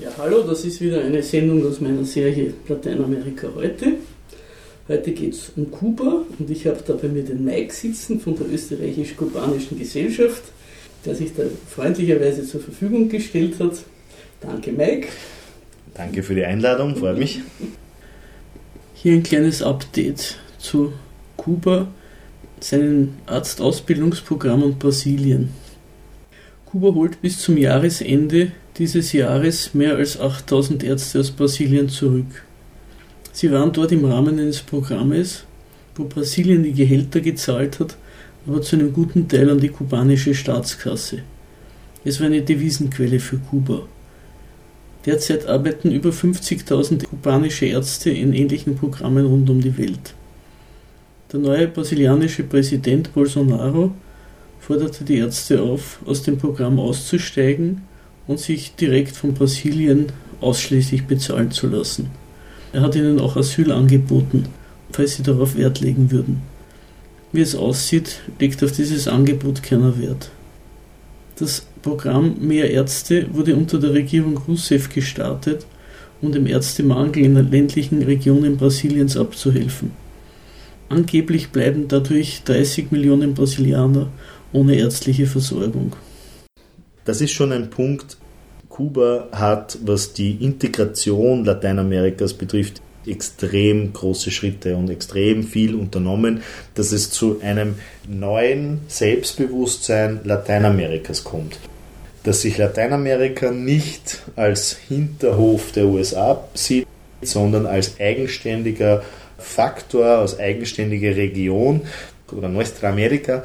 Ja, hallo, das ist wieder eine Sendung aus meiner Serie Lateinamerika heute. Heute geht es um Kuba und ich habe da bei mir den Mike sitzen von der österreichisch-kubanischen Gesellschaft, der sich da freundlicherweise zur Verfügung gestellt hat. Danke, Mike. Danke für die Einladung, freut mich. Hier ein kleines Update zu Kuba, seinem Arztausbildungsprogramm und Brasilien. Kuba holt bis zum Jahresende dieses Jahres mehr als 8000 Ärzte aus Brasilien zurück. Sie waren dort im Rahmen eines Programmes, wo Brasilien die Gehälter gezahlt hat, aber zu einem guten Teil an die kubanische Staatskasse. Es war eine Devisenquelle für Kuba. Derzeit arbeiten über 50.000 kubanische Ärzte in ähnlichen Programmen rund um die Welt. Der neue brasilianische Präsident Bolsonaro forderte die Ärzte auf, aus dem Programm auszusteigen und sich direkt von Brasilien ausschließlich bezahlen zu lassen. Er hat ihnen auch Asyl angeboten, falls sie darauf Wert legen würden. Wie es aussieht, legt auf dieses Angebot keiner Wert. Das Programm Mehr Ärzte wurde unter der Regierung Rousseff gestartet, um dem Ärztemangel in den ländlichen Regionen Brasiliens abzuhelfen. Angeblich bleiben dadurch 30 Millionen Brasilianer ohne ärztliche Versorgung. Das ist schon ein Punkt. Kuba hat, was die Integration Lateinamerikas betrifft, extrem große Schritte und extrem viel unternommen, dass es zu einem neuen Selbstbewusstsein Lateinamerikas kommt. Dass sich Lateinamerika nicht als Hinterhof der USA sieht, sondern als eigenständiger Faktor, als eigenständige Region oder Nuestra America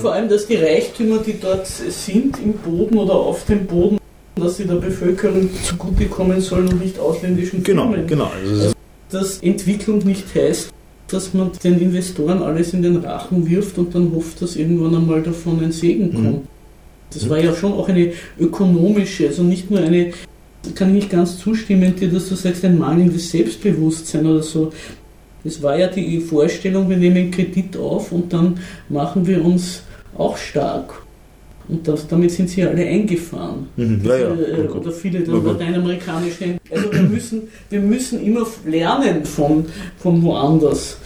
vor allem, dass die Reichtümer, die dort sind, im Boden oder auf dem Boden, dass sie der Bevölkerung zugutekommen sollen und nicht ausländischen genau, Firmen. Genau, genau. Also dass Entwicklung nicht heißt, dass man den Investoren alles in den Rachen wirft und dann hofft, dass irgendwann einmal davon ein Segen mhm. kommt. Mhm. Das war ja schon auch eine ökonomische, also nicht nur eine, kann ich nicht ganz zustimmen dir, dass du sagst, ein mangelndes Selbstbewusstsein oder so. Es war ja die Vorstellung, wir nehmen Kredit auf und dann machen wir uns auch stark. Und das, damit sind sie alle eingefahren. Mhm, ja, ja. Äh, oder viele der lateinamerikanischen. Also wir müssen, wir müssen immer lernen von, von woanders.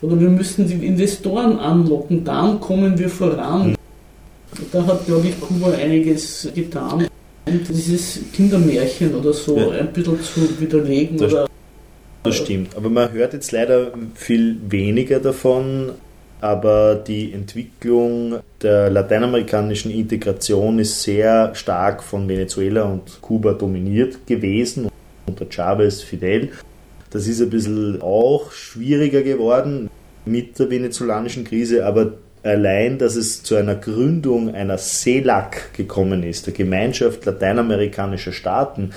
Oder wir müssen die Investoren anlocken, dann kommen wir voran. Mhm. Da hat, glaube ich, Kuba einiges getan. Und dieses Kindermärchen oder so ja. ein bisschen zu widerlegen. Das, oder, das stimmt. Aber man hört jetzt leider viel weniger davon aber die Entwicklung der lateinamerikanischen Integration ist sehr stark von Venezuela und Kuba dominiert gewesen unter Chavez Fidel. Das ist ein bisschen auch schwieriger geworden mit der venezolanischen Krise, aber allein, dass es zu einer Gründung einer CELAC gekommen ist, der Gemeinschaft lateinamerikanischer Staaten,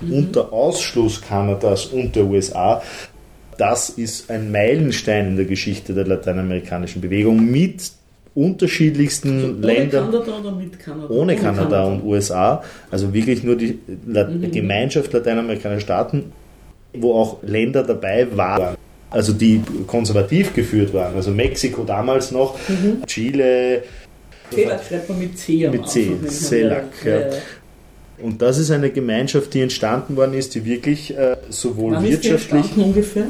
mhm. unter Ausschluss Kanadas und der USA, das ist ein Meilenstein in der Geschichte der lateinamerikanischen Bewegung mit unterschiedlichsten also ohne Ländern. Kanada Kanada? Ohne, ohne Kanada, Kanada, und USA. Also wirklich nur die La mhm. Gemeinschaft lateinamerikanischer Staaten, wo auch Länder dabei waren. Also die konservativ geführt waren. Also Mexiko damals noch, mhm. Chile. CELAC schreibt man mit C. Mit C, CELAC. Ja. Ja. Und das ist eine Gemeinschaft, die entstanden worden ist, die wirklich äh, sowohl Wann wirtschaftlich. Ist die ungefähr?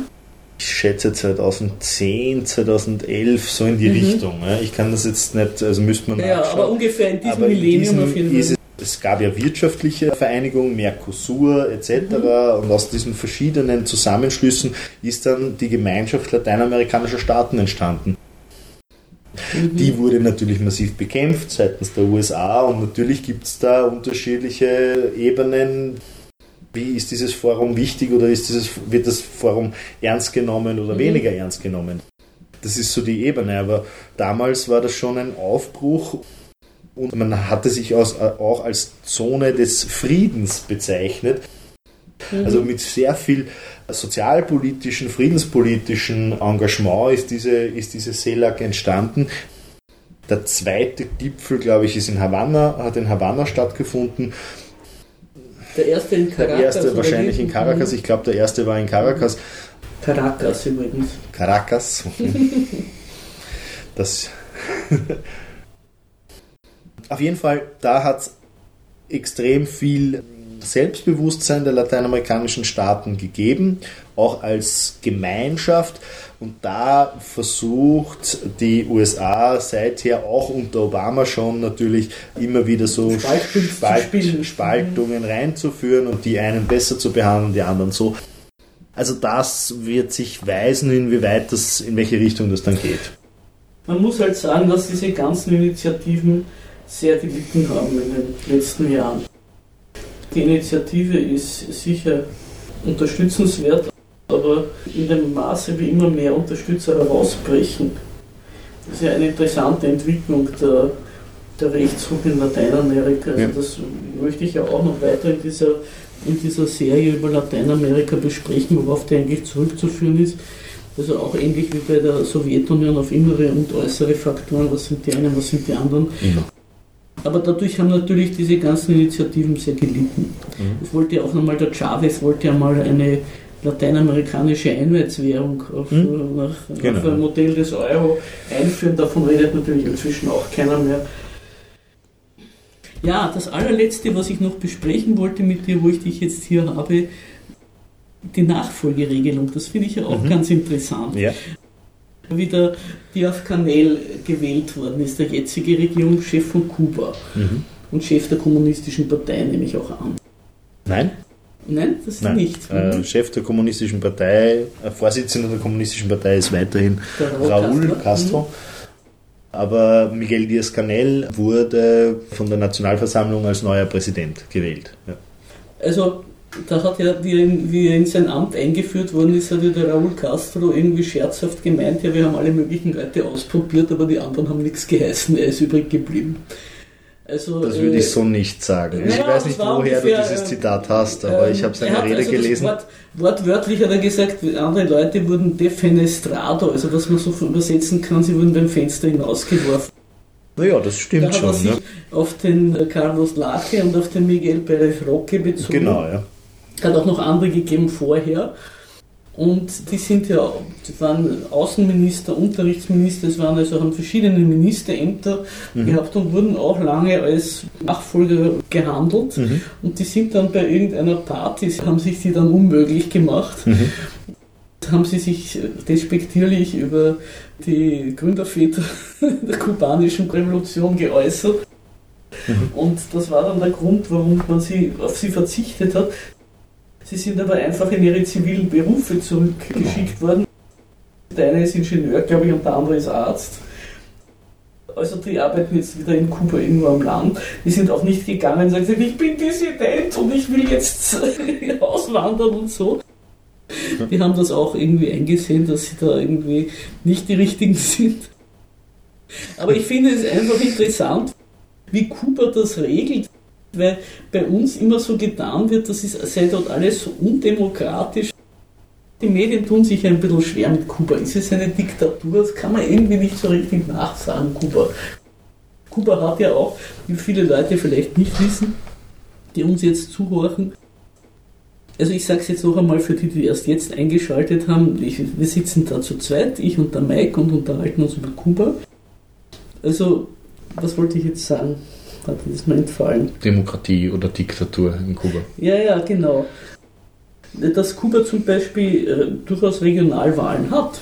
Ich schätze 2010, 2011, so in die mhm. Richtung. Ja. Ich kann das jetzt nicht, also müsste man Ja, aber ungefähr in diesem aber Millennium auf jeden Fall. Es gab ja wirtschaftliche Vereinigungen, Mercosur etc. Mhm. Und aus diesen verschiedenen Zusammenschlüssen ist dann die Gemeinschaft lateinamerikanischer Staaten entstanden. Mhm. Die wurde natürlich massiv bekämpft seitens der USA und natürlich gibt es da unterschiedliche Ebenen, wie ist dieses Forum wichtig oder ist dieses, wird das Forum ernst genommen oder mhm. weniger ernst genommen. Das ist so die Ebene, aber damals war das schon ein Aufbruch und man hatte sich auch als Zone des Friedens bezeichnet. Mhm. Also mit sehr viel sozialpolitischen, friedenspolitischen Engagement ist diese, ist diese CELAC entstanden. Der zweite Gipfel, glaube ich, ist in Havanna, hat in Havanna stattgefunden der erste in Caracas. Der erste wahrscheinlich in Caracas. Ich glaube, der erste war in Caracas. Caracas übrigens. Caracas. Das. Auf jeden Fall, da hat extrem viel Selbstbewusstsein der lateinamerikanischen Staaten gegeben, auch als Gemeinschaft. Und da versucht die USA seither auch unter Obama schon natürlich immer wieder so Spalt, Spaltungen reinzuführen und die einen besser zu behandeln, die anderen so. Also das wird sich weisen, inwieweit das, in welche Richtung das dann geht. Man muss halt sagen, dass diese ganzen Initiativen sehr gelitten haben in den letzten Jahren. Die Initiative ist sicher unterstützenswert, aber in dem Maße, wie immer mehr Unterstützer herausbrechen, ist ja eine interessante Entwicklung der, der Rechtsruck in Lateinamerika. Also ja. Das möchte ich ja auch noch weiter in dieser, in dieser Serie über Lateinamerika besprechen, worauf der eigentlich zurückzuführen ist. Also auch ähnlich wie bei der Sowjetunion auf innere und äußere Faktoren, was sind die einen, was sind die anderen. Ja. Aber dadurch haben natürlich diese ganzen Initiativen sehr gelitten. Mhm. Es wollte ja auch nochmal, der Chavez wollte ja mal eine lateinamerikanische Einheitswährung auf, mhm. nach, genau. nach dem Modell des Euro einführen. Davon redet natürlich inzwischen auch keiner mehr. Ja, das allerletzte, was ich noch besprechen wollte mit dir, wo ich dich jetzt hier habe, die Nachfolgeregelung. Das finde ich ja auch mhm. ganz interessant. Ja wie der Diaz Canel gewählt worden ist, der jetzige Regierungschef von Kuba mhm. und Chef der Kommunistischen Partei, nehme ich auch an. Nein? Nein, das ist Nein. nicht. Äh, Chef der Kommunistischen Partei, äh, Vorsitzender der Kommunistischen Partei ist weiterhin Raúl Castro. Castro. Mhm. Aber Miguel Diaz Canel wurde von der Nationalversammlung als neuer Präsident gewählt. Ja. Also da hat ja, wie er, wie er in sein Amt eingeführt worden ist, hat ja der Raúl Castro irgendwie scherzhaft gemeint, ja, wir haben alle möglichen Leute ausprobiert, aber die anderen haben nichts geheißen, er ist übrig geblieben. Also, das würde äh, ich so nicht sagen. Also ich weiß nicht, woher ungefähr, du dieses äh, Zitat hast, aber äh, ich habe seine Rede also gelesen. Wort, wortwörtlich hat er gesagt, andere Leute wurden defenestrado, also was man so übersetzen kann, sie wurden beim Fenster hinausgeworfen. Naja, das stimmt da hat schon. Er sich ne? auf den Carlos Lache und auf den Miguel Pérez Roque bezogen. Genau, ja. Hat auch noch andere gegeben vorher. Und die sind ja, die waren Außenminister, Unterrichtsminister, es waren also haben verschiedene Ministerämter mhm. gehabt und wurden auch lange als Nachfolger gehandelt. Mhm. Und die sind dann bei irgendeiner Party, haben sich die dann unmöglich gemacht. Mhm. Haben sie sich despektierlich über die Gründerväter der kubanischen Revolution geäußert. Mhm. Und das war dann der Grund, warum man sie, auf sie verzichtet hat. Sie sind aber einfach in ihre zivilen Berufe zurückgeschickt worden. Der eine ist Ingenieur, glaube ich, und der andere ist Arzt. Also die arbeiten jetzt wieder in Kuba irgendwo am Land. Die sind auch nicht gegangen und sagen, ich bin Dissident und ich will jetzt auswandern und so. Die haben das auch irgendwie eingesehen, dass sie da irgendwie nicht die richtigen sind. Aber ich finde es einfach interessant, wie Kuba das regelt weil bei uns immer so getan wird, das ist, sei dort alles so undemokratisch. Die Medien tun sich ein bisschen schwer mit Kuba. Ist es eine Diktatur? Das kann man irgendwie nicht so richtig nachsagen, Kuba. Kuba hat ja auch, wie viele Leute vielleicht nicht wissen, die uns jetzt zuhören, also ich sage es jetzt noch einmal für die, die erst jetzt eingeschaltet haben, ich, wir sitzen da zu zweit, ich und der Mike und unterhalten uns über Kuba. Also, was wollte ich jetzt sagen? Hat ist mir entfallen. Demokratie oder Diktatur in Kuba. Ja, ja, genau. Dass Kuba zum Beispiel äh, durchaus Regionalwahlen hat.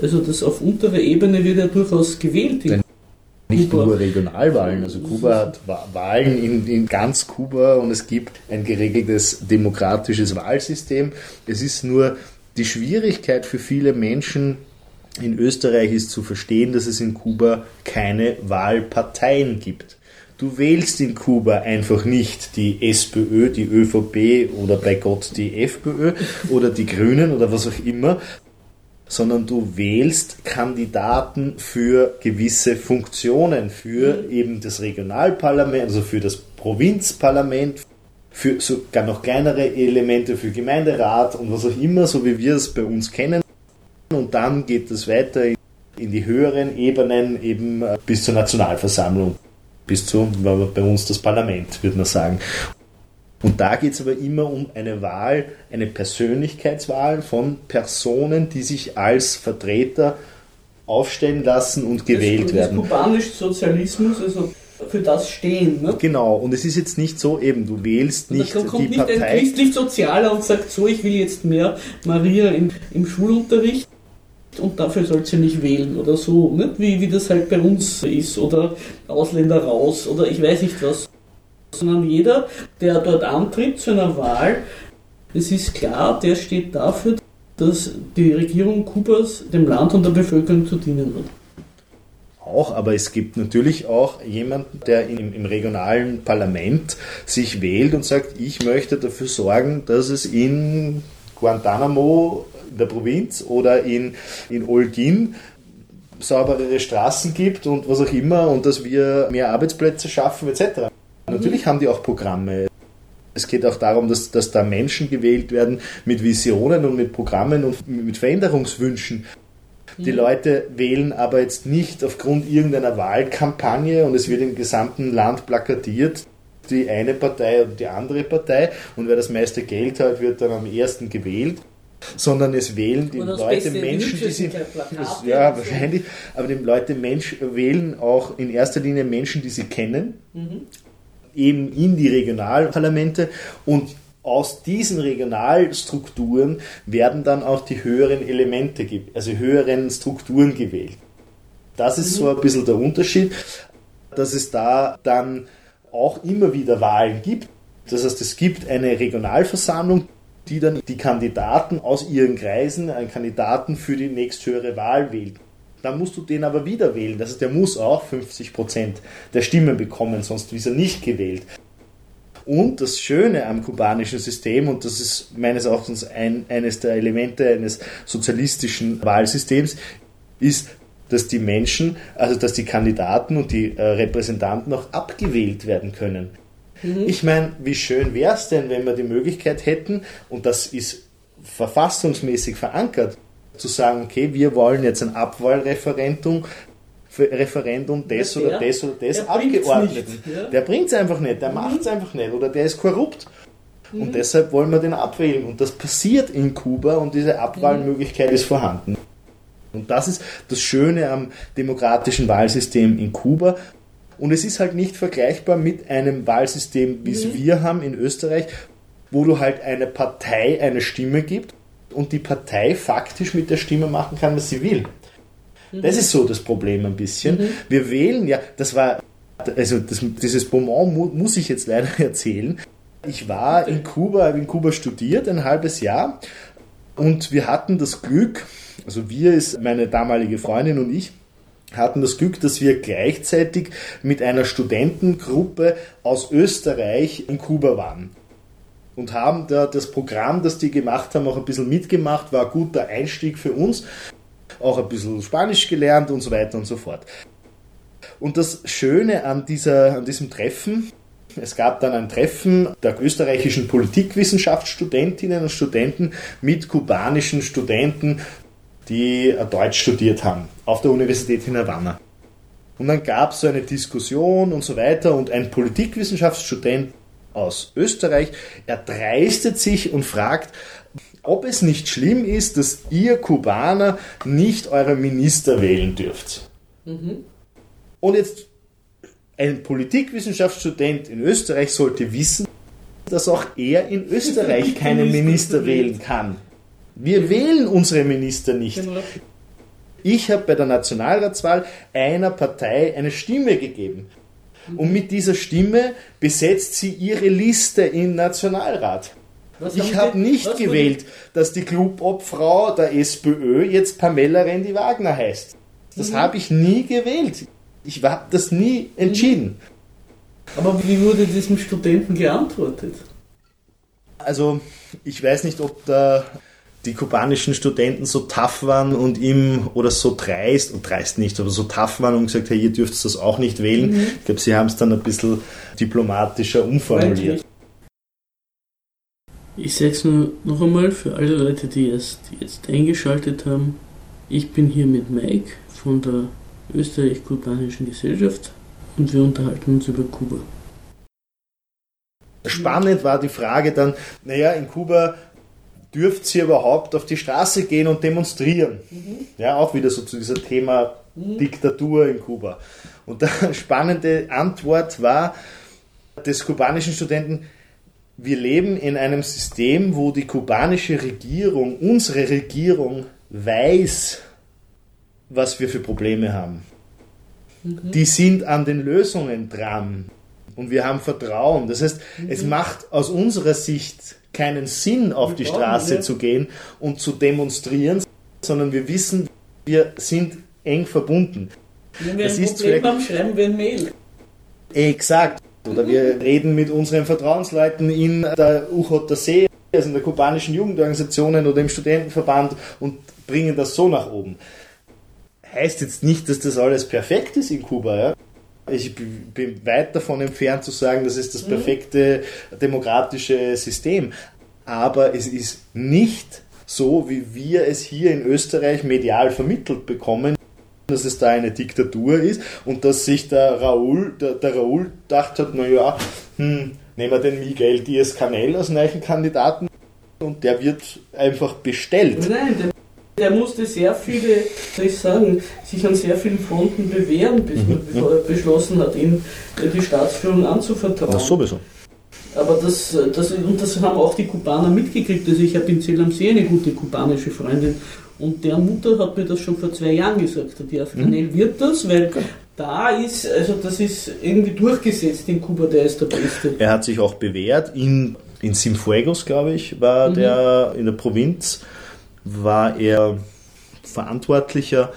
Also das auf unterer Ebene wird ja durchaus gewählt. In nicht Kuba. nur Regionalwahlen, also Kuba hat Wahlen in, in, ganz Kuba und es gibt ein geregeltes demokratisches Wahlsystem. Es ist nur die Schwierigkeit für viele Menschen in Österreich ist zu verstehen, dass es in Kuba keine Wahlparteien gibt. Du wählst in Kuba einfach nicht die SPÖ, die ÖVP oder bei Gott die FPÖ oder die Grünen oder was auch immer, sondern du wählst Kandidaten für gewisse Funktionen, für eben das Regionalparlament, also für das Provinzparlament, für sogar noch kleinere Elemente für Gemeinderat und was auch immer, so wie wir es bei uns kennen. Und dann geht es weiter in die höheren Ebenen eben bis zur Nationalversammlung bis zu bei uns das Parlament, würde man sagen. Und da geht es aber immer um eine Wahl, eine Persönlichkeitswahl von Personen, die sich als Vertreter aufstellen lassen und gewählt das, werden. kubanisch Sozialismus, also für das stehen. Ne? Genau, und es ist jetzt nicht so, eben, du wählst nicht da kommt die nicht Partei. ein christlich-sozialer und sagt, so, ich will jetzt mehr Maria im, im Schulunterricht und dafür soll sie nicht wählen oder so, nicht? Wie, wie das halt bei uns ist oder Ausländer raus oder ich weiß nicht was. Sondern jeder, der dort antritt zu einer Wahl, es ist klar, der steht dafür, dass die Regierung Kubas dem Land und der Bevölkerung zu dienen wird. Auch, aber es gibt natürlich auch jemanden, der im, im regionalen Parlament sich wählt und sagt, ich möchte dafür sorgen, dass es in Guantanamo, in der Provinz oder in, in Olgin sauberere Straßen gibt und was auch immer und dass wir mehr Arbeitsplätze schaffen etc. Natürlich haben die auch Programme. Es geht auch darum, dass, dass da Menschen gewählt werden mit Visionen und mit Programmen und mit Veränderungswünschen. Die Leute wählen aber jetzt nicht aufgrund irgendeiner Wahlkampagne und es wird im gesamten Land plakatiert, die eine Partei oder die andere Partei und wer das meiste Geld hat, wird dann am ersten gewählt. Sondern es wählen die das Leute Menschen, die sie. Plakate Ja, wahrscheinlich. Aber die Leute Mensch wählen auch in erster Linie Menschen, die sie kennen, eben in die Regionalparlamente und aus diesen Regionalstrukturen werden dann auch die höheren Elemente, also höheren Strukturen gewählt. Das ist so ein bisschen der Unterschied, dass es da dann auch immer wieder Wahlen gibt. Das heißt, es gibt eine Regionalversammlung, die dann die Kandidaten aus ihren Kreisen, einen Kandidaten für die nächsthöhere Wahl wählt. Dann musst du den aber wieder wählen. Das heißt, der muss auch 50% der Stimmen bekommen, sonst ist er nicht gewählt. Und das Schöne am kubanischen System, und das ist meines Erachtens ein, eines der Elemente eines sozialistischen Wahlsystems, ist, dass die Menschen, also dass die Kandidaten und die äh, Repräsentanten auch abgewählt werden können. Ich meine, wie schön wäre es denn, wenn wir die Möglichkeit hätten, und das ist verfassungsmäßig verankert, zu sagen, okay, wir wollen jetzt ein Abwahlreferendum Referendum des Ja, oder der- des oder des der bringt's Abgeordneten. nicht, ja. Der bringt es einfach nicht, der macht es einfach nicht oder der ist korrupt. Und deshalb wollen wir den abwählen. Und das passiert in Kuba und diese Abwahlmöglichkeit ist vorhanden. Und das ist das Schöne am demokratischen Wahlsystem in Kuba. Und es ist halt nicht vergleichbar mit einem Wahlsystem, wie es wir haben in Österreich, wo du halt eine Partei eine Stimme gibt und die Partei faktisch mit der Stimme machen kann, was sie will. Das ist so das Problem ein bisschen. Wir wählen ja, das war, also das, dieses Bonbon mu muss ich jetzt leider erzählen. Ich war in Kuba, habe in Kuba studiert, ein halbes Jahr und wir hatten das Glück, also wir ist meine damalige Freundin und ich, hatten das Glück, dass wir gleichzeitig mit einer Studentengruppe aus Österreich in Kuba waren. Und haben da das Programm, das die gemacht haben, auch ein bisschen mitgemacht, war ein guter Einstieg für uns. Auch ein bisschen Spanisch gelernt und so weiter und so fort. Und das Schöne an, dieser, an diesem Treffen, es gab dann ein Treffen der österreichischen Politikwissenschaftsstudentinnen und Studenten mit kubanischen Studenten, die äh, Deutsch studiert haben, auf der Universität in Havanna. Und dann gab es so eine Diskussion und so weiter und ein Politikwissenschaftsstudent aus Österreich erdreistet sich und fragt, ob es nicht schlimm ist, dass ihr Kubaner nicht eure Minister wählen dürft. Und jetzt ein Politikwissenschaftsstudent in Österreich sollte wissen, dass auch er in Österreich keinen Minister wählen kann. Wir wählen unsere Minister nicht. Genau. Ich habe bei der Nationalratswahl einer Partei eine Stimme gegeben. Und mit dieser Stimme besetzt sie ihre Liste im Nationalrat. Was Ich habe nicht was gewählt, dass die Clubobfrau der SPÖ jetzt Pamela Rendi-Wagner heißt. Das habe ich nie gewählt. Ich habe das nie entschieden. Aber wie wurde diesem Studenten geantwortet? Also ich weiß nicht, ob da die kubanischen Studenten so tough waren und ihm oder so dreist, und dreist nicht, aber so tough waren und gesagt, hey, ihr dürft das auch nicht wählen. Ich glaube, sie haben es dann ein bisschen diplomatischer umformuliert. Ich sage es nur noch einmal für alle Leute, die erst jetzt eingeschaltet haben. Ich bin hier mit Mike von der Österreich-Kubanischen Gesellschaft und wir unterhalten uns über Kuba. Spannend war die Frage dann, naja, in Kuba dürft ihr überhaupt auf die Straße gehen und demonstrieren? Ja, auch wieder so zu diesem Thema Diktatur in Kuba. Und die spannende Antwort war des kubanischen Studenten, wir leben in einem System, wo die kubanische Regierung, unsere Regierung, weiß, was wir für Probleme haben. Mhm. Die sind an den Lösungen dran und wir haben Vertrauen. Das heißt, mhm. es macht aus unserer Sicht keinen Sinn, auf die Straße zu gehen und zu demonstrieren, sondern wir wissen, wir sind eng verbunden. Wenn wir das ein Problem haben, schreiben wir ein Mail. Exakt. Oder wir reden mit unseren Vertrauensleuten in der UJC, also in der kubanischen Jugendorganisationen oder im Studentenverband und bringen das so nach oben. Heißt jetzt nicht, dass das alles perfekt ist in Kuba. Ja? Ich bin weit davon entfernt zu sagen, das ist das mhm. perfekte demokratische System. Aber es ist nicht so, wie wir es hier in Österreich medial vermittelt bekommen, dass es da eine Diktatur ist und dass sich der Raoul, der, der Raoul gedacht hat, naja, hm, nehmen wir den Miguel Diaz-Canel als neuen Kandidaten und der wird einfach bestellt. Nein, der, der musste sehr viele, soll ich sagen, sich an sehr vielen Fronten bewähren, bis mhm. man beschlossen hat, ihm die Staatsführung anzuvertrauen. Das sowieso. Aber das, das, und das haben auch die Kubaner mitgekriegt. Also ich habe in Zell am See eine gute kubanische Freundin und der Mutter hat mir das schon vor zwei Jahren gesagt. Die Afghanel mhm. wird das, weil da ist, also das ist irgendwie durchgesetzt in Kuba, der ist der Beste. Er hat sich auch bewährt. In, in Simfuegos, glaube ich, war mhm. der in der Provinz, war er Verantwortlicher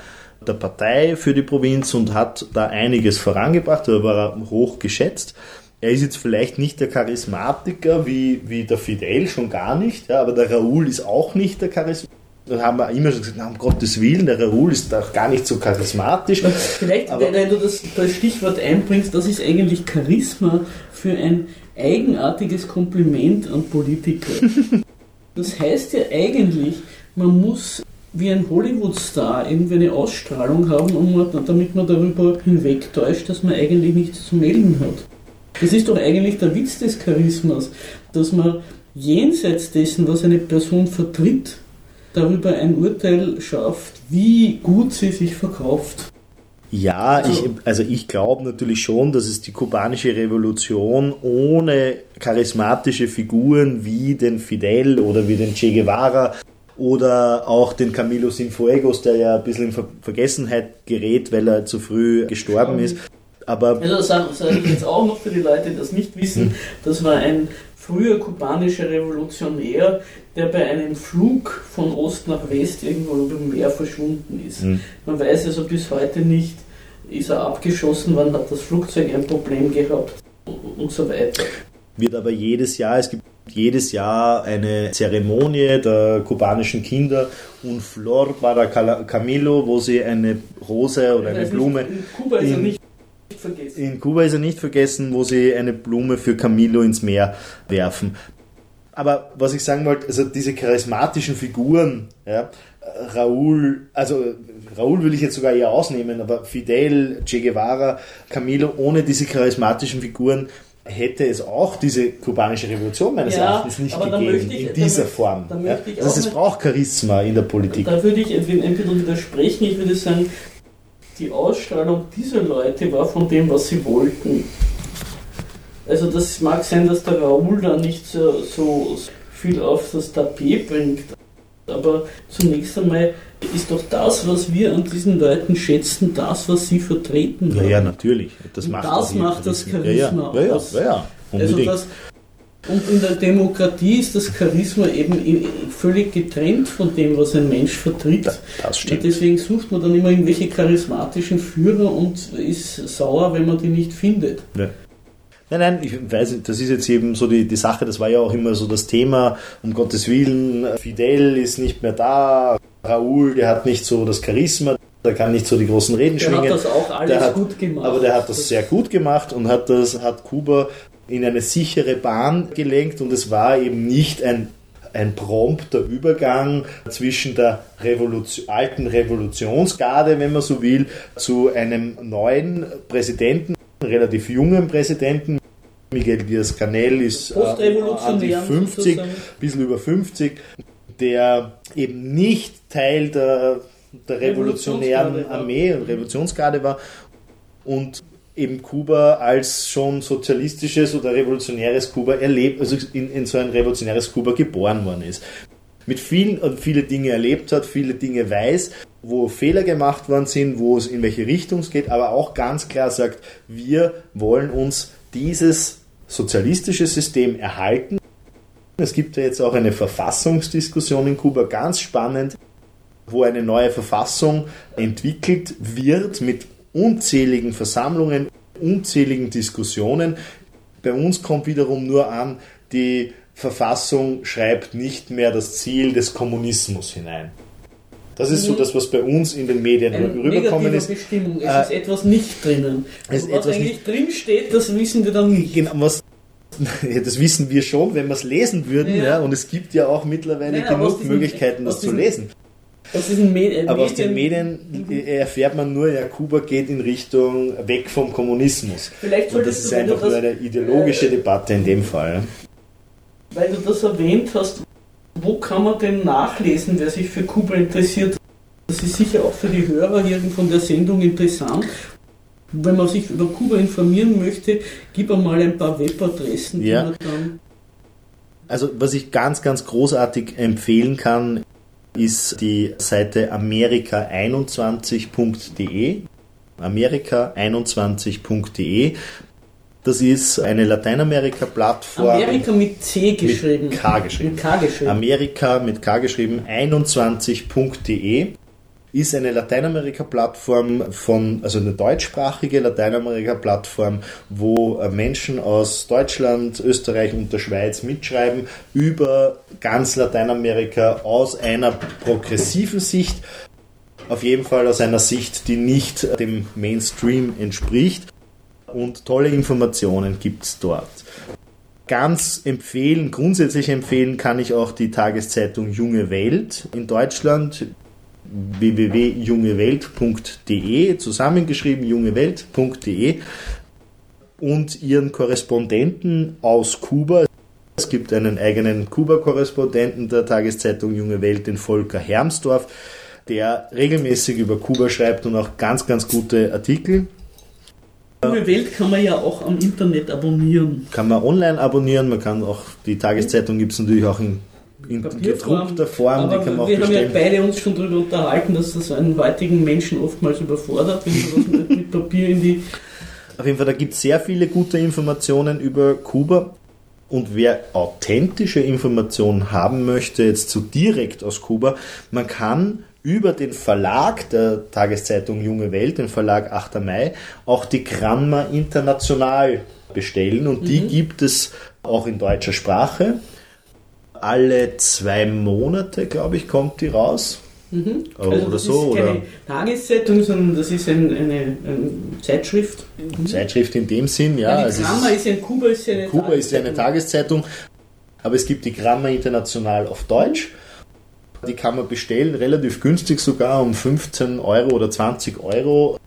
der Partei für die Provinz und hat da einiges vorangebracht, da war er hoch geschätzt. Er ist jetzt vielleicht nicht der Charismatiker wie, wie der Fidel, schon gar nicht, ja, aber der Raoul ist auch nicht der Charismatiker dann haben wir immer schon gesagt, na, um Gottes Willen, der Raoul ist doch gar nicht so charismatisch. Vielleicht, Aber wenn du das, das Stichwort einbringst, das ist eigentlich Charisma für ein eigenartiges Kompliment an Politiker. das heißt ja eigentlich, man muss wie ein Hollywood-Star irgendwie eine Ausstrahlung haben, um, damit man darüber hinwegtäuscht, dass man eigentlich nichts zu melden hat. Das ist doch eigentlich der Witz des Charismas, dass man jenseits dessen, was eine Person vertritt, darüber ein Urteil schafft, wie gut sie sich verkauft. Ja, also ich, also ich glaube natürlich schon, dass es die kubanische Revolution ohne charismatische Figuren wie den Fidel oder wie den Che Guevara oder auch den Camilo Sinfuegos, der ja ein bisschen in Vergessenheit gerät, weil er zu früh gestorben ist. Aber also sage sag ich jetzt auch noch für die Leute, die das nicht wissen, hm. das war ein früher kubanischer Revolutionär, der bei einem Flug von Ost nach West irgendwo im Meer verschwunden ist. Mhm. Man weiß also bis heute nicht, ist er abgeschossen worden, hat das Flugzeug ein Problem gehabt und so weiter. Wird aber jedes Jahr, es gibt jedes Jahr eine Zeremonie der kubanischen Kinder und Flor para Camilo, wo sie eine Rose oder eine Blume. in Kuba ist in, er nicht vergessen. In Kuba ist er nicht vergessen, wo sie eine Blume für Camilo ins Meer werfen. Aber was ich sagen wollte, also diese charismatischen Figuren, ja, Raúl, also Raúl will ich jetzt sogar eher ausnehmen, aber Fidel, Che Guevara, Camilo, ohne diese charismatischen Figuren hätte es auch diese kubanische Revolution meines ja, Erachtens nicht gegeben, ich, in dieser da, Form. Da ja? Also es braucht Charisma in der Politik. Da würde ich bisschen widersprechen. Ich würde sagen, die Ausstrahlung dieser Leute war von dem, was sie wollten. Also das mag sein, dass der Raoul da nicht so, so viel auf das Tapet bringt, aber zunächst einmal ist doch das, was wir an diesen Leuten schätzen, das, was sie vertreten. Ja, ja, natürlich. Das macht, das, macht das Charisma ja, ja. aus. Ja, ja, ja. Also das, und in der Demokratie ist das Charisma eben völlig getrennt von dem, was ein Mensch vertritt. Das stimmt. Und deswegen sucht man dann immer irgendwelche charismatischen Führer und ist sauer, wenn man die nicht findet. Ja. Nein, nein, ich weiß, das ist jetzt eben so die, die Sache, das war ja auch immer so das Thema, um Gottes Willen, Fidel ist nicht mehr da, Raoul, der hat nicht so das Charisma, der kann nicht so die großen Reden der schwingen. Der hat das auch alles hat, gut gemacht. Aber der hat das sehr gut gemacht und hat das, hat Kuba in eine sichere Bahn gelenkt und es war eben nicht ein ein prompter Übergang zwischen der Revolution, alten Revolutionsgarde, wenn man so will, zu einem neuen Präsidenten, relativ jungen Präsidenten. Miguel Diaz-Canel ist äh, an die 50, ein bisschen über 50, der eben nicht Teil der der revolutionären Armee und Revolutionsgarde war und eben Kuba als schon sozialistisches oder revolutionäres Kuba erlebt, also in, in so ein revolutionäres Kuba geboren worden ist. Mit vielen und viele Dinge erlebt hat, viele Dinge weiß, wo Fehler gemacht worden sind, wo es in welche Richtung es geht, aber auch ganz klar sagt, wir wollen uns dieses sozialistische System erhalten. Es gibt ja jetzt auch eine Verfassungsdiskussion in Kuba, ganz spannend, wo eine neue Verfassung entwickelt wird mit unzähligen Versammlungen, unzähligen Diskussionen. Bei uns kommt wiederum nur an, die Verfassung schreibt nicht mehr das Ziel des Kommunismus hinein. Das ist so mhm. das, was bei uns in den Medien Eine rüberkommen ist. Bestimmung. Es äh, ist etwas nicht drinnen. Es was eigentlich drin steht, das wissen wir dann nicht. Genau, was, das wissen wir schon, wenn wir es lesen würden. Ja. ja. und es gibt ja auch mittlerweile Nein, genug Möglichkeiten, das zu lesen. Aus diesen Medien, Aber aus den Medien erfährt man nur, ja, Kuba geht in Richtung weg vom Kommunismus. Vielleicht und das ist einfach nur eine ideologische äh, Debatte in dem Fall. Weil du das erwähnt hast, wo kann man denn nachlesen, wer sich für Kuba interessiert? Das ist sicher auch für die Hörer hier von der Sendung interessant. Wenn man sich über Kuba informieren möchte, gib einmal ein paar Webadressen. Ja. Also was ich ganz, ganz großartig empfehlen kann, ist die Seite amerika21.de. Amerika21.de. Das ist eine Lateinamerika-Plattform. Amerika mit C geschrieben. Mit K geschrieben. Mit K geschrieben. Amerika mit K geschrieben. 21.de ist eine Lateinamerika-Plattform von, also eine deutschsprachige Lateinamerika-Plattform, wo äh, Menschen aus Deutschland, Österreich und der Schweiz mitschreiben über ganz Lateinamerika aus einer progressiven Sicht, auf jeden Fall aus einer Sicht, die nicht dem Mainstream entspricht. Und tolle Informationen gibt es dort. Ganz empfehlen, grundsätzlich empfehlen kann ich auch die Tageszeitung Junge Welt in Deutschland www.jungewelt.de, zusammengeschrieben jungewelt.de und ihren Korrespondenten aus Kuba. Es gibt einen eigenen Kuba-Korrespondenten der Tageszeitung Junge Welt, den Volker Hermsdorf, der regelmäßig über Kuba schreibt und auch ganz, ganz gute Artikel. Junge Welt kann man ja auch am Internet abonnieren. Kann man online abonnieren, man kann auch, die Tageszeitung gibt es natürlich auch in in gedruckter Form, aber die kann man Wir haben ja beide uns schon darüber unterhalten, dass das einen heutigen Menschen oftmals überfordert, wenn man mit Papier in die. Auf jeden Fall, da gibt es sehr viele gute Informationen über Kuba. Und wer authentische Informationen haben möchte, jetzt so direkt aus Kuba, man kann über den Verlag der Tageszeitung Junge Welt, den Verlag 8. Mai, auch die Gramma International bestellen. Und die mhm. gibt es auch in deutscher Sprache alle zwei Monate, glaube ich, kommt die raus. Mhm. Also oder so. Das ist keine Tageszeitung, sondern das ist ein, eine, eine Zeitschrift. Mhm. Zeitschrift in dem Sinn, ja. ja die Gramma also ist, ja in Kuba ist ja eine Kuba ist ja eine Tageszeitung, aber es gibt die Gramma International auf Deutsch. Die kann man bestellen, relativ günstig sogar, um 15 Euro oder 20 Euro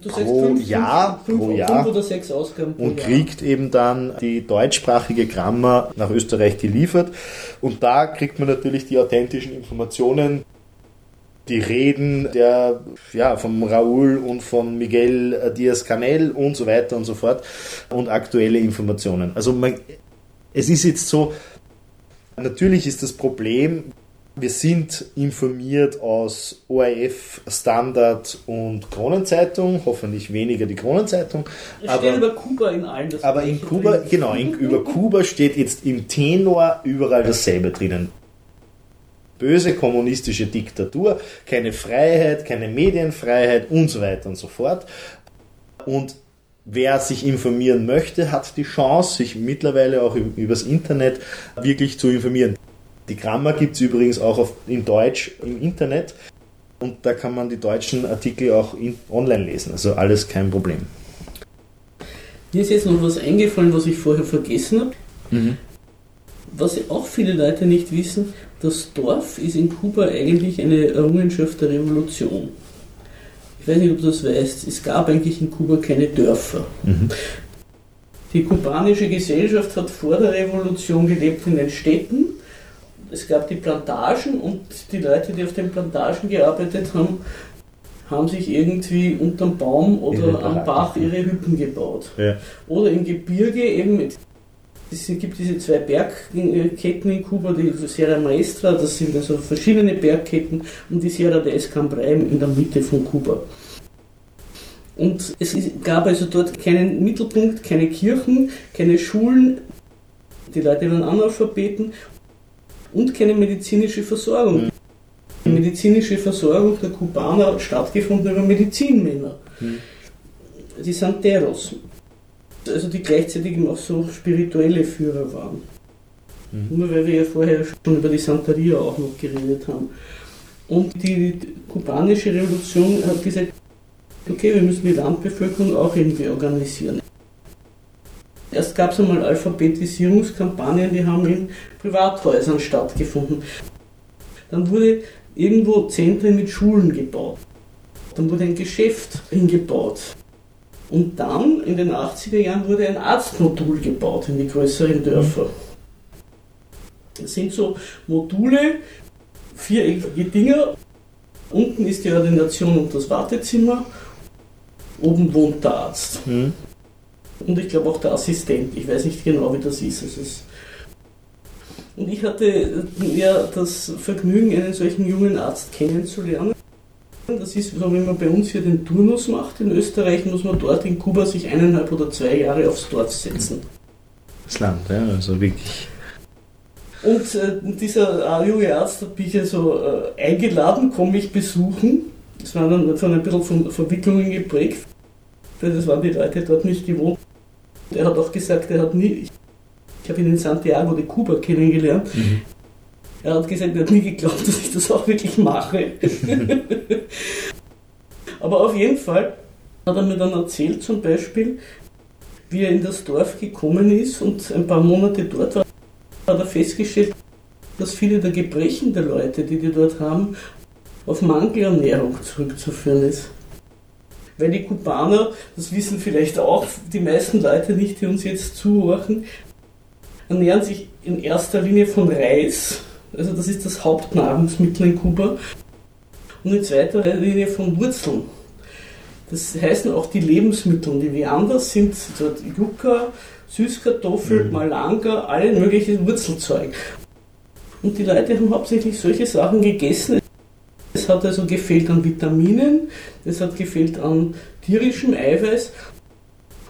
pro fünf, Jahr, fünf, pro Jahr oder sechs Ausgaben pro und Jahr. kriegt eben dann die deutschsprachige Grammar nach Österreich geliefert. Und da kriegt man natürlich die authentischen Informationen, die Reden der, ja, von Raúl und von Miguel Diaz-Canel und so weiter und so fort und aktuelle Informationen. Also man, es ist jetzt so, natürlich ist das Problem, wir sind informiert aus ORF, Standard und Kronenzeitung, hoffentlich weniger die Kronenzeitung. Es aber, steht über Kuba in allen das Aber in Kuba, drin. genau, in, über Kuba steht jetzt im Tenor überall dasselbe drinnen. Böse kommunistische Diktatur, keine Freiheit, keine Medienfreiheit und so weiter und so fort. Und wer sich informieren möchte, hat die Chance, sich mittlerweile auch übers Internet wirklich zu informieren. Die Grammar gibt es übrigens auch auf, in Deutsch im Internet und da kann man die deutschen Artikel auch in, online lesen. Also alles kein Problem. Mir ist jetzt noch was eingefallen, was ich vorher vergessen habe. Mhm. Was auch viele Leute nicht wissen, das Dorf ist in Kuba eigentlich eine Errungenschaft der Revolution. Ich weiß nicht, ob du das weißt, es gab eigentlich in Kuba keine Dörfer. Mhm. Die kubanische Gesellschaft hat vor der Revolution gelebt in den Städten es gab die Plantagen und die Leute, die auf den Plantagen gearbeitet haben, haben sich irgendwie unterm Baum oder am Bach ihre Hütten gebaut. Ja. Oder im Gebirge eben, es gibt diese zwei Bergketten in Kuba, die Sierra Maestra, das sind also verschiedene Bergketten, und die Sierra de Escambray in der Mitte von Kuba. Und es gab also dort keinen Mittelpunkt, keine Kirchen, keine Schulen, die Leute waren Analphabeten und keine medizinische Versorgung. Die medizinische Versorgung der Kubaner hat stattgefunden über Medizinmänner, die Santeros, also die gleichzeitig auch so spirituelle Führer waren. Mhm. Nur weil wir ja vorher schon über die Santeria auch noch geredet haben. Und die kubanische Revolution hat gesagt, okay, wir müssen die Landbevölkerung auch irgendwie organisieren. Erst gab es einmal Alphabetisierungskampagnen, die haben in Privathäusern stattgefunden. Dann wurde irgendwo Zentren mit Schulen gebaut. Dann wurde ein Geschäft hingebaut. Und dann in den 80er Jahren wurde ein Arztmodul gebaut in die größeren Dörfer. Das sind so Module, viereckige Dinger. Unten ist die Ordination und das Wartezimmer. Oben wohnt der Arzt. Mhm. Und ich glaube auch der Assistent. Ich weiß nicht genau, wie das ist. Es ist und ich hatte ja das Vergnügen, einen solchen jungen Arzt kennenzulernen. Das ist so, wenn man bei uns hier den Turnus macht. In Österreich muss man dort in Kuba sich eineinhalb oder zwei Jahre aufs Dorf setzen. Das Land, ja, also wirklich. Und äh, dieser äh, junge Arzt hat mich also äh, eingeladen, komme ich besuchen. Das war dann von ein bisschen von Verwicklungen geprägt, weil das waren die Leute dort nicht gewohnt. Er hat auch gesagt, er hat nie, ich habe ihn in Santiago de Cuba kennengelernt. Mhm. Er hat gesagt, er hat nie geglaubt, dass ich das auch wirklich mache. Aber auf jeden Fall hat er mir dann erzählt, zum Beispiel, wie er in das Dorf gekommen ist und ein paar Monate dort war, hat er festgestellt, dass viele der Gebrechen der Leute, die die dort haben, auf Mangelernährung zurückzuführen ist. Weil die Kubaner, das wissen vielleicht auch die meisten Leute nicht, die uns jetzt zuhören, ernähren sich in erster Linie von Reis, also das ist das Hauptnahrungsmittel in Kuba, und in zweiter Linie von Wurzeln. Das heißen auch die Lebensmittel, die Viandas sind dort Yucca, Süßkartoffel, mhm. Malanga, alle möglichen Wurzelzeug. Und die Leute haben hauptsächlich solche Sachen gegessen. Es hat also gefehlt an Vitaminen, es hat gefehlt an tierischem Eiweiß.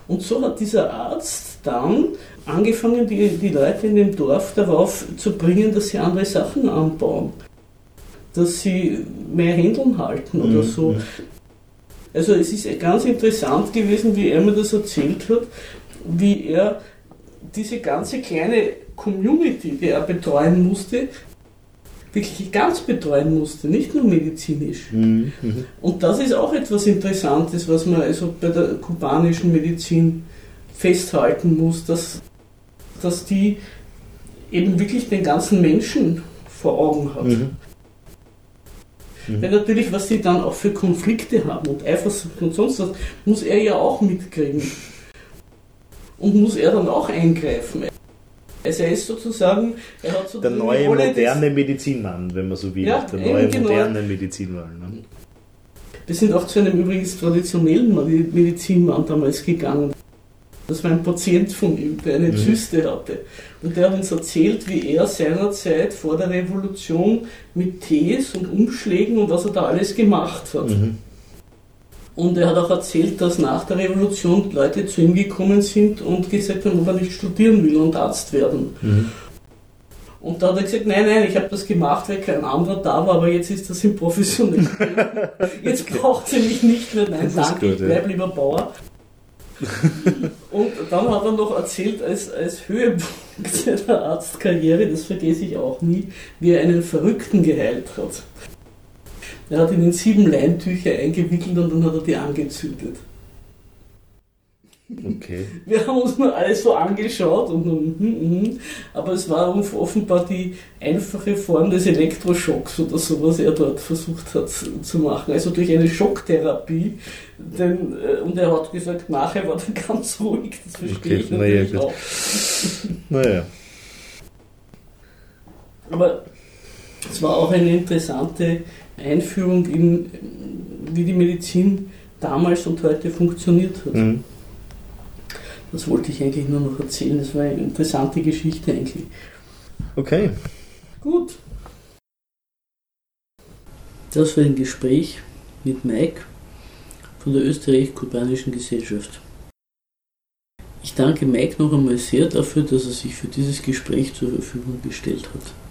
Und so hat dieser Arzt dann angefangen, die, die Leute in dem Dorf darauf zu bringen, dass sie andere Sachen anbauen. Dass sie mehr Händeln halten oder mhm. so. Also es ist ganz interessant gewesen, wie er mir das erzählt hat, wie er diese ganze kleine Community, die er betreuen musste, wirklich ganz betreuen musste, nicht nur medizinisch. Mhm. Und das ist auch etwas Interessantes, was man also bei der kubanischen Medizin festhalten muss, dass dass die eben wirklich den ganzen Menschen vor Augen hat. Mhm. Mhm. Weil natürlich, was sie dann auch für Konflikte haben und Eifersucht und sonst was, muss er ja auch mitkriegen. Und muss er dann auch eingreifen. Also er ist sozusagen, er hat so der neue moderne Medizinmann, wenn man so will. Ja, der neue genau. moderne Medizinmann. Ne? Wir sind auch zu einem übrigens traditionellen Medizinmann damals gegangen. Das war ein Patient von ihm, der eine mhm. Zyste hatte. Und der hat uns erzählt, wie er seinerzeit vor der Revolution mit Tees und Umschlägen und was er da alles gemacht hat. Mhm. Und er hat auch erzählt, dass nach der Revolution Leute zu ihm gekommen sind und gesagt haben, ob er nicht studieren will und Arzt werden. Mhm. Und da hat er gesagt, nein, nein, ich habe das gemacht, weil kein anderer da war, aber jetzt ist das im professionellen Jetzt braucht sie mich nicht mehr. Nein, danke, gut, ich bleib ja. lieber Bauer. Und dann hat er noch erzählt, als, als Höhepunkt seiner Arztkarriere, das vergesse ich auch nie, wie er einen Verrückten geheilt hat. Er hat ihn in sieben Leintücher eingewickelt und dann hat er die angezündet. Okay. Wir haben uns nur alles so angeschaut und mm, mm, aber es war offenbar die einfache Form des Elektroschocks oder so, was er dort versucht hat zu machen. Also durch eine Schocktherapie. Denn, äh, und er hat gesagt, nachher war er ganz ruhig. Das verstehe okay. ich natürlich naja, auch. naja. Aber Es war auch eine interessante Einführung in, wie die Medizin damals und heute funktioniert hat. Mhm. Das wollte ich eigentlich nur noch erzählen. Das war eine interessante Geschichte eigentlich. Okay. Gut. Das war ein Gespräch mit Mike von der Österreich-Kubanischen Gesellschaft. Ich danke Mike noch einmal sehr dafür, dass er sich für dieses Gespräch zur Verfügung gestellt hat.